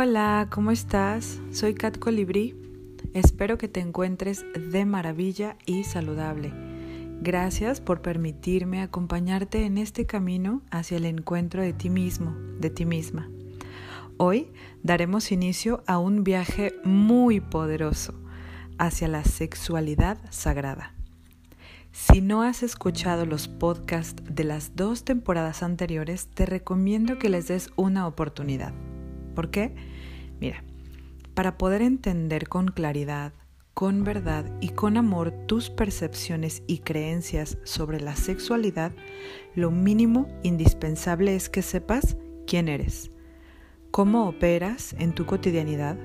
Hola, ¿cómo estás? Soy Kat Colibrí. Espero que te encuentres de maravilla y saludable. Gracias por permitirme acompañarte en este camino hacia el encuentro de ti mismo, de ti misma. Hoy daremos inicio a un viaje muy poderoso hacia la sexualidad sagrada. Si no has escuchado los podcasts de las dos temporadas anteriores, te recomiendo que les des una oportunidad. ¿Por qué? Mira, para poder entender con claridad, con verdad y con amor tus percepciones y creencias sobre la sexualidad, lo mínimo indispensable es que sepas quién eres ¿Cómo operas en tu cotidianidad?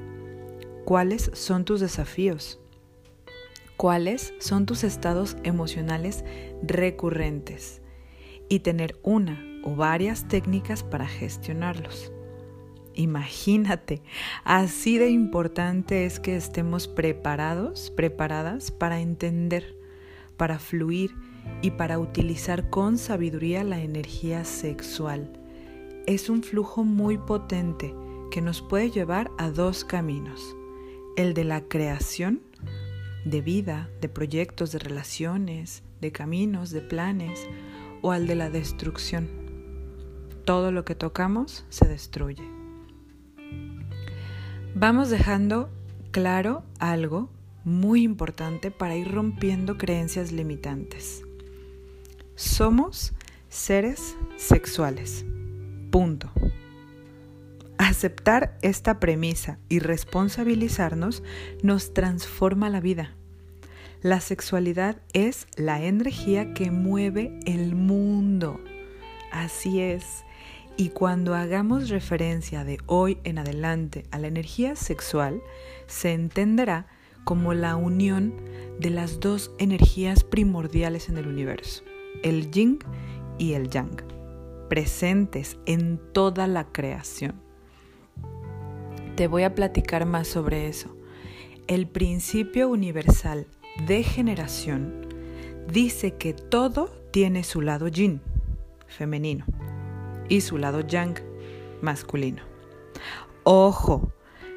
¿Cuáles son tus desafíos? ¿Cuáles son tus estados emocionales recurrentes? Y tener una o varias técnicas para gestionarlos. Imagínate, así de importante es que estemos preparados, preparadas para entender, para fluir y para utilizar con sabiduría la energía sexual es un flujo muy potente que nos puede llevar a dos caminos. El de la creación de vida, de proyectos, de relaciones, de caminos, de planes, o al de la destrucción. Todo lo que tocamos se destruye. Vamos dejando claro algo muy importante para ir rompiendo creencias limitantes. Somos seres sexuales. Punto. Aceptar esta premisa y responsabilizarnos nos transforma la vida. La sexualidad es la energía que mueve el mundo. Así es. Y cuando hagamos referencia de hoy en adelante a la energía sexual, se entenderá como la unión de las dos energías primordiales en el universo, el yin y el yang presentes en toda la creación. Te voy a platicar más sobre eso. El principio universal de generación dice que todo tiene su lado yin, femenino, y su lado yang, masculino. Ojo,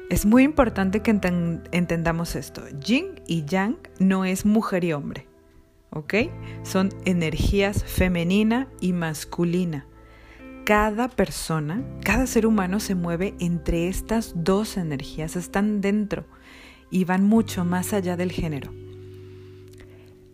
es muy importante que entendamos esto. Yin y yang no es mujer y hombre, ¿ok? Son energías femenina y masculina cada persona, cada ser humano se mueve entre estas dos energías, están dentro y van mucho más allá del género.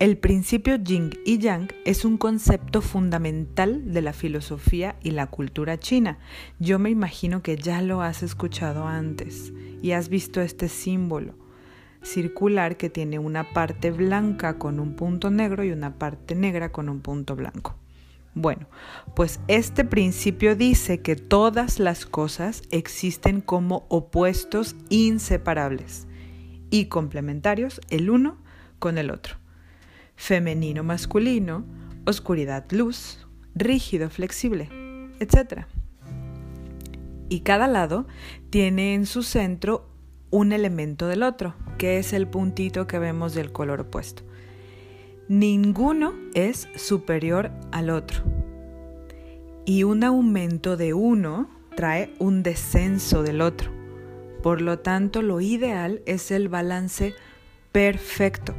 El principio yin y yang es un concepto fundamental de la filosofía y la cultura china. Yo me imagino que ya lo has escuchado antes y has visto este símbolo circular que tiene una parte blanca con un punto negro y una parte negra con un punto blanco. Bueno, pues este principio dice que todas las cosas existen como opuestos inseparables y complementarios el uno con el otro. Femenino, masculino, oscuridad, luz, rígido, flexible, etc. Y cada lado tiene en su centro un elemento del otro, que es el puntito que vemos del color opuesto. Ninguno es superior al otro. Y un aumento de uno trae un descenso del otro. Por lo tanto, lo ideal es el balance perfecto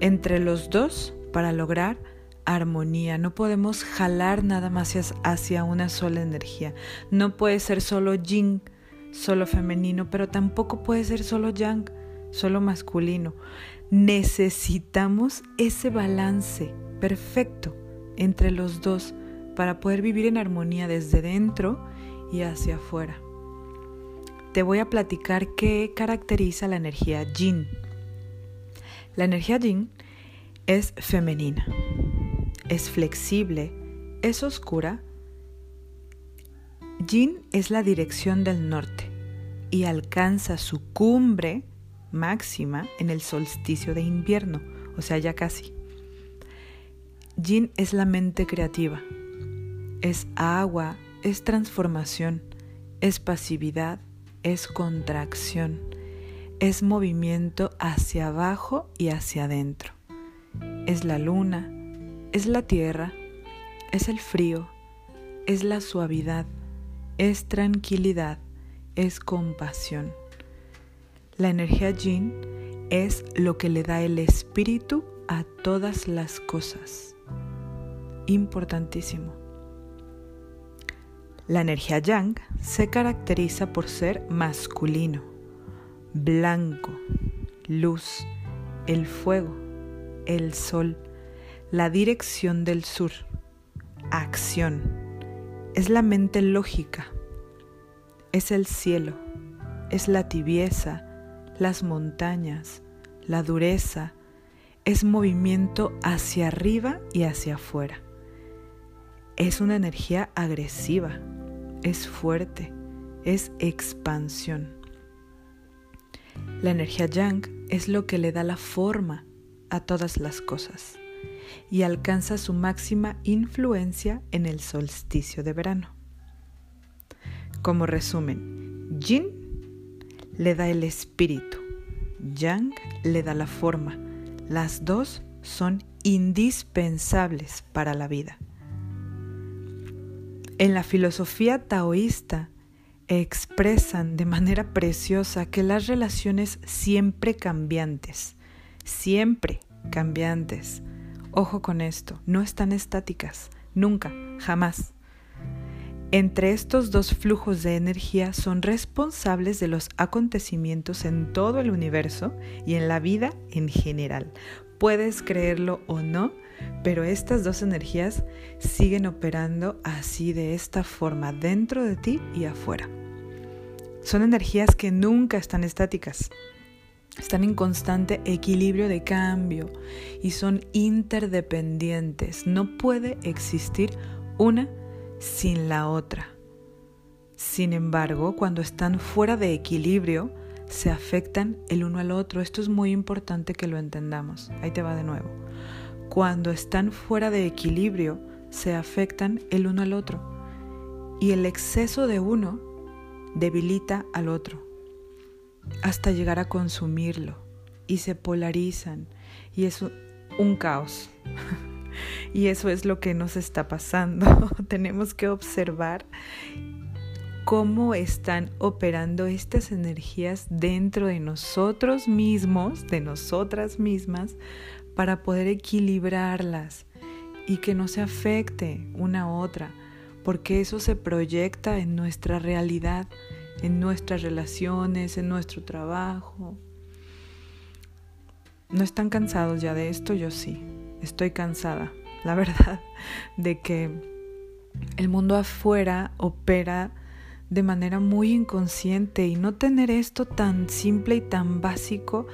entre los dos para lograr armonía. No podemos jalar nada más hacia una sola energía. No puede ser solo yin, solo femenino, pero tampoco puede ser solo yang, solo masculino necesitamos ese balance perfecto entre los dos para poder vivir en armonía desde dentro y hacia afuera. Te voy a platicar qué caracteriza la energía yin. La energía yin es femenina, es flexible, es oscura. Yin es la dirección del norte y alcanza su cumbre máxima en el solsticio de invierno, o sea, ya casi. Yin es la mente creativa, es agua, es transformación, es pasividad, es contracción, es movimiento hacia abajo y hacia adentro. Es la luna, es la tierra, es el frío, es la suavidad, es tranquilidad, es compasión. La energía yin es lo que le da el espíritu a todas las cosas. Importantísimo. La energía yang se caracteriza por ser masculino, blanco, luz, el fuego, el sol, la dirección del sur, acción. Es la mente lógica, es el cielo, es la tibieza, las montañas, la dureza, es movimiento hacia arriba y hacia afuera. Es una energía agresiva, es fuerte, es expansión. La energía yang es lo que le da la forma a todas las cosas y alcanza su máxima influencia en el solsticio de verano. Como resumen, Yin le da el espíritu, Yang le da la forma. Las dos son indispensables para la vida. En la filosofía taoísta expresan de manera preciosa que las relaciones siempre cambiantes, siempre cambiantes, ojo con esto, no están estáticas, nunca, jamás. Entre estos dos flujos de energía son responsables de los acontecimientos en todo el universo y en la vida en general. Puedes creerlo o no, pero estas dos energías siguen operando así de esta forma dentro de ti y afuera. Son energías que nunca están estáticas. Están en constante equilibrio de cambio y son interdependientes. No puede existir una sin la otra. Sin embargo, cuando están fuera de equilibrio, se afectan el uno al otro. Esto es muy importante que lo entendamos. Ahí te va de nuevo. Cuando están fuera de equilibrio, se afectan el uno al otro. Y el exceso de uno debilita al otro hasta llegar a consumirlo y se polarizan y es un caos. Y eso es lo que nos está pasando. Tenemos que observar cómo están operando estas energías dentro de nosotros mismos, de nosotras mismas, para poder equilibrarlas y que no se afecte una a otra, porque eso se proyecta en nuestra realidad, en nuestras relaciones, en nuestro trabajo. ¿No están cansados ya de esto? Yo sí estoy cansada, la verdad, de que el mundo afuera opera de manera muy inconsciente y no tener esto tan simple y tan básico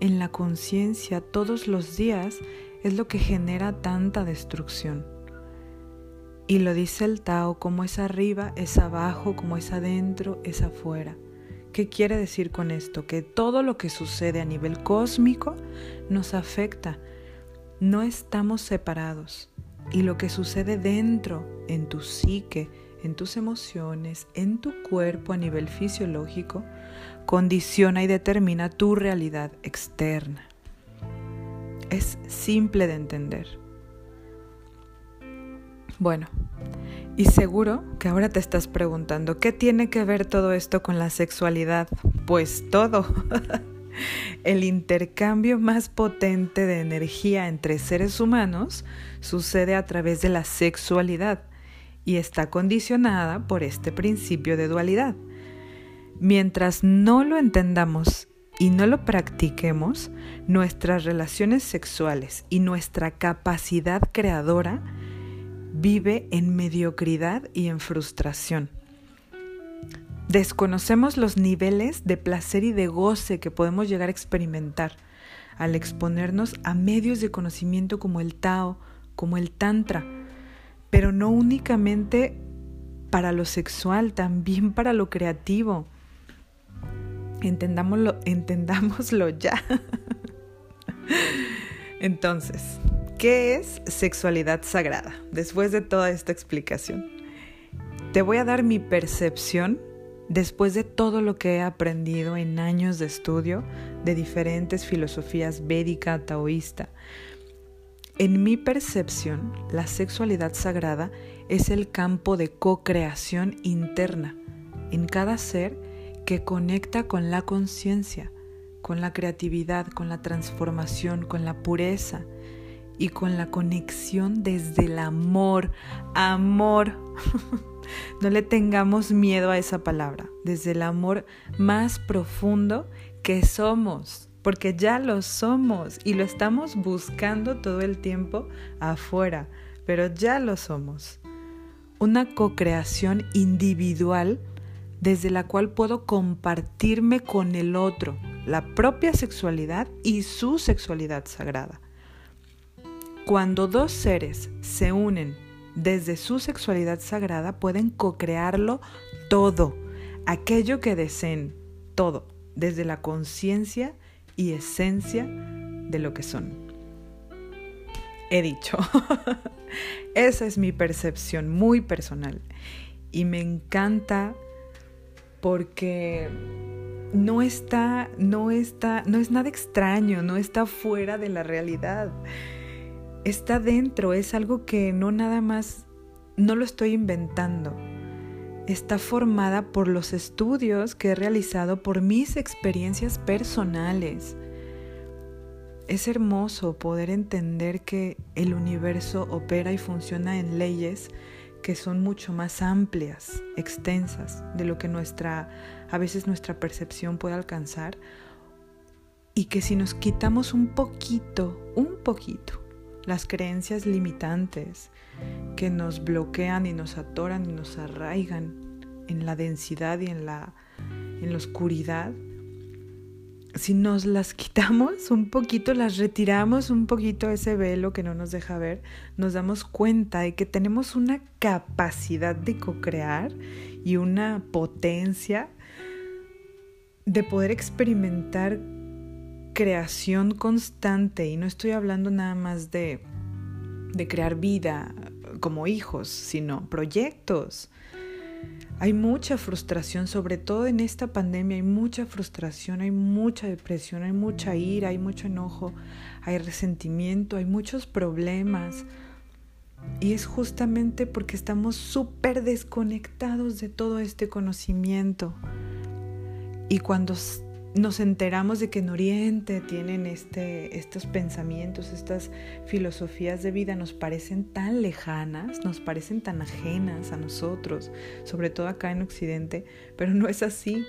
en la conciencia todos los días es lo que genera tanta destrucción. Y lo dice el Tao, como es arriba, es abajo, como es adentro, es afuera. ¿Qué quiere decir con esto? Que todo lo que sucede a nivel cósmico nos afecta no estamos separados y lo que sucede dentro, en tu psique, en tus emociones, en tu cuerpo a nivel fisiológico, condiciona y determina tu realidad externa. Es simple de entender. Bueno, y seguro que ahora te estás preguntando, ¿qué tiene que ver todo esto con la sexualidad? Pues todo. El intercambio más potente de energía entre seres humanos sucede a través de la sexualidad y está condicionada por este principio de dualidad. Mientras no lo entendamos y no lo practiquemos, nuestras relaciones sexuales y nuestra capacidad creadora vive en mediocridad y en frustración. Desconocemos los niveles de placer y de goce que podemos llegar a experimentar al exponernos a medios de conocimiento como el Tao, como el Tantra, pero no únicamente para lo sexual, también para lo creativo. Entendámoslo, entendámoslo ya. Entonces, ¿qué es sexualidad sagrada? Después de toda esta explicación, te voy a dar mi percepción Después de todo lo que he aprendido en años de estudio de diferentes filosofías védica, taoísta, en mi percepción, la sexualidad sagrada es el campo de co-creación interna en cada ser que conecta con la conciencia, con la creatividad, con la transformación, con la pureza y con la conexión desde el amor. Amor. no le tengamos miedo a esa palabra, desde el amor más profundo que somos, porque ya lo somos y lo estamos buscando todo el tiempo afuera, pero ya lo somos. Una co-creación individual desde la cual puedo compartirme con el otro, la propia sexualidad y su sexualidad sagrada. Cuando dos seres se unen desde su sexualidad sagrada, pueden co-crearlo todo, aquello que deseen, todo, desde la conciencia y esencia de lo que son. He dicho, esa es mi percepción muy personal y me encanta porque no está, no está, no es nada extraño, no está fuera de la realidad. Está dentro, es algo que no nada más, no lo estoy inventando. Está formada por los estudios que he realizado, por mis experiencias personales. Es hermoso poder entender que el universo opera y funciona en leyes que son mucho más amplias, extensas de lo que nuestra a veces nuestra percepción puede alcanzar y que si nos quitamos un poquito, un poquito las creencias limitantes que nos bloquean y nos atoran y nos arraigan en la densidad y en la en la oscuridad, si nos las quitamos un poquito, las retiramos un poquito ese velo que no nos deja ver, nos damos cuenta de que tenemos una capacidad de co-crear y una potencia de poder experimentar creación constante. Y no estoy hablando nada más de, de crear vida como hijos, sino proyectos hay mucha frustración, sobre todo en esta pandemia, hay mucha frustración, hay mucha depresión, hay mucha ira, hay mucho enojo, hay resentimiento, hay muchos problemas. Y es justamente porque estamos súper desconectados de todo este conocimiento. Y cuando nos enteramos de que en Oriente tienen este, estos pensamientos, estas filosofías de vida, nos parecen tan lejanas, nos parecen tan ajenas a nosotros, sobre todo acá en Occidente, pero no es así,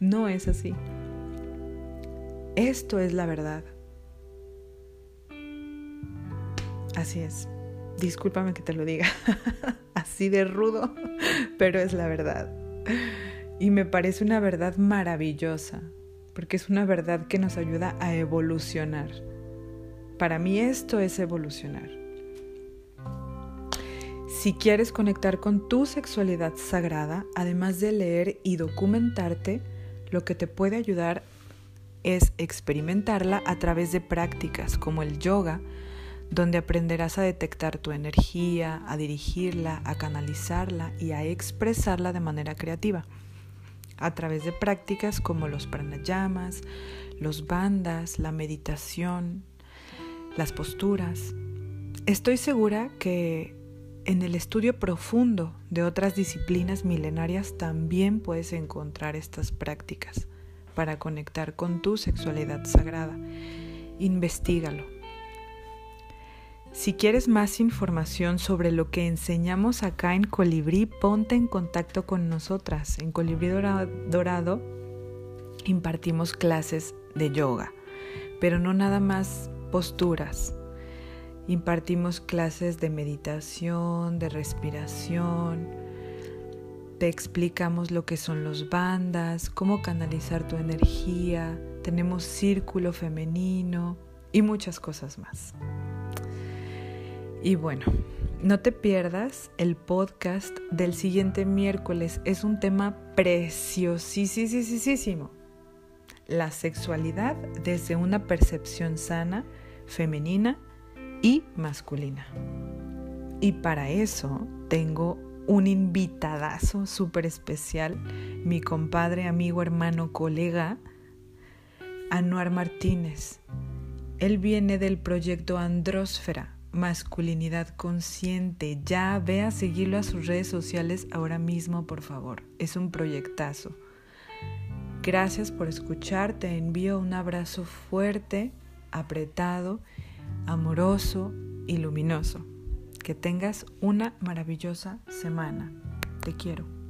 no es así. Esto es la verdad. Así es. Discúlpame que te lo diga así de rudo, pero es la verdad. Y me parece una verdad maravillosa, porque es una verdad que nos ayuda a evolucionar. Para mí esto es evolucionar. Si quieres conectar con tu sexualidad sagrada, además de leer y documentarte, lo que te puede ayudar es experimentarla a través de prácticas como el yoga, donde aprenderás a detectar tu energía, a dirigirla, a canalizarla y a expresarla de manera creativa a través de prácticas como los pranayamas, los bandas, la meditación, las posturas. Estoy segura que en el estudio profundo de otras disciplinas milenarias también puedes encontrar estas prácticas para conectar con tu sexualidad sagrada. Investígalo. Si quieres más información sobre lo que enseñamos acá en Colibrí, ponte en contacto con nosotras. En Colibrí Dorado impartimos clases de yoga, pero no nada más posturas. Impartimos clases de meditación, de respiración. Te explicamos lo que son los bandas, cómo canalizar tu energía. Tenemos círculo femenino y muchas cosas más. Y bueno, no te pierdas el podcast del siguiente miércoles. Es un tema preciosísimo. La sexualidad desde una percepción sana, femenina y masculina. Y para eso tengo un invitadazo súper especial, mi compadre, amigo, hermano, colega, Anuar Martínez. Él viene del proyecto Andrósfera, masculinidad consciente. Ya ve a seguirlo a sus redes sociales ahora mismo, por favor. Es un proyectazo. Gracias por escuchar, te envío un abrazo fuerte, apretado, amoroso y luminoso. Que tengas una maravillosa semana. Te quiero.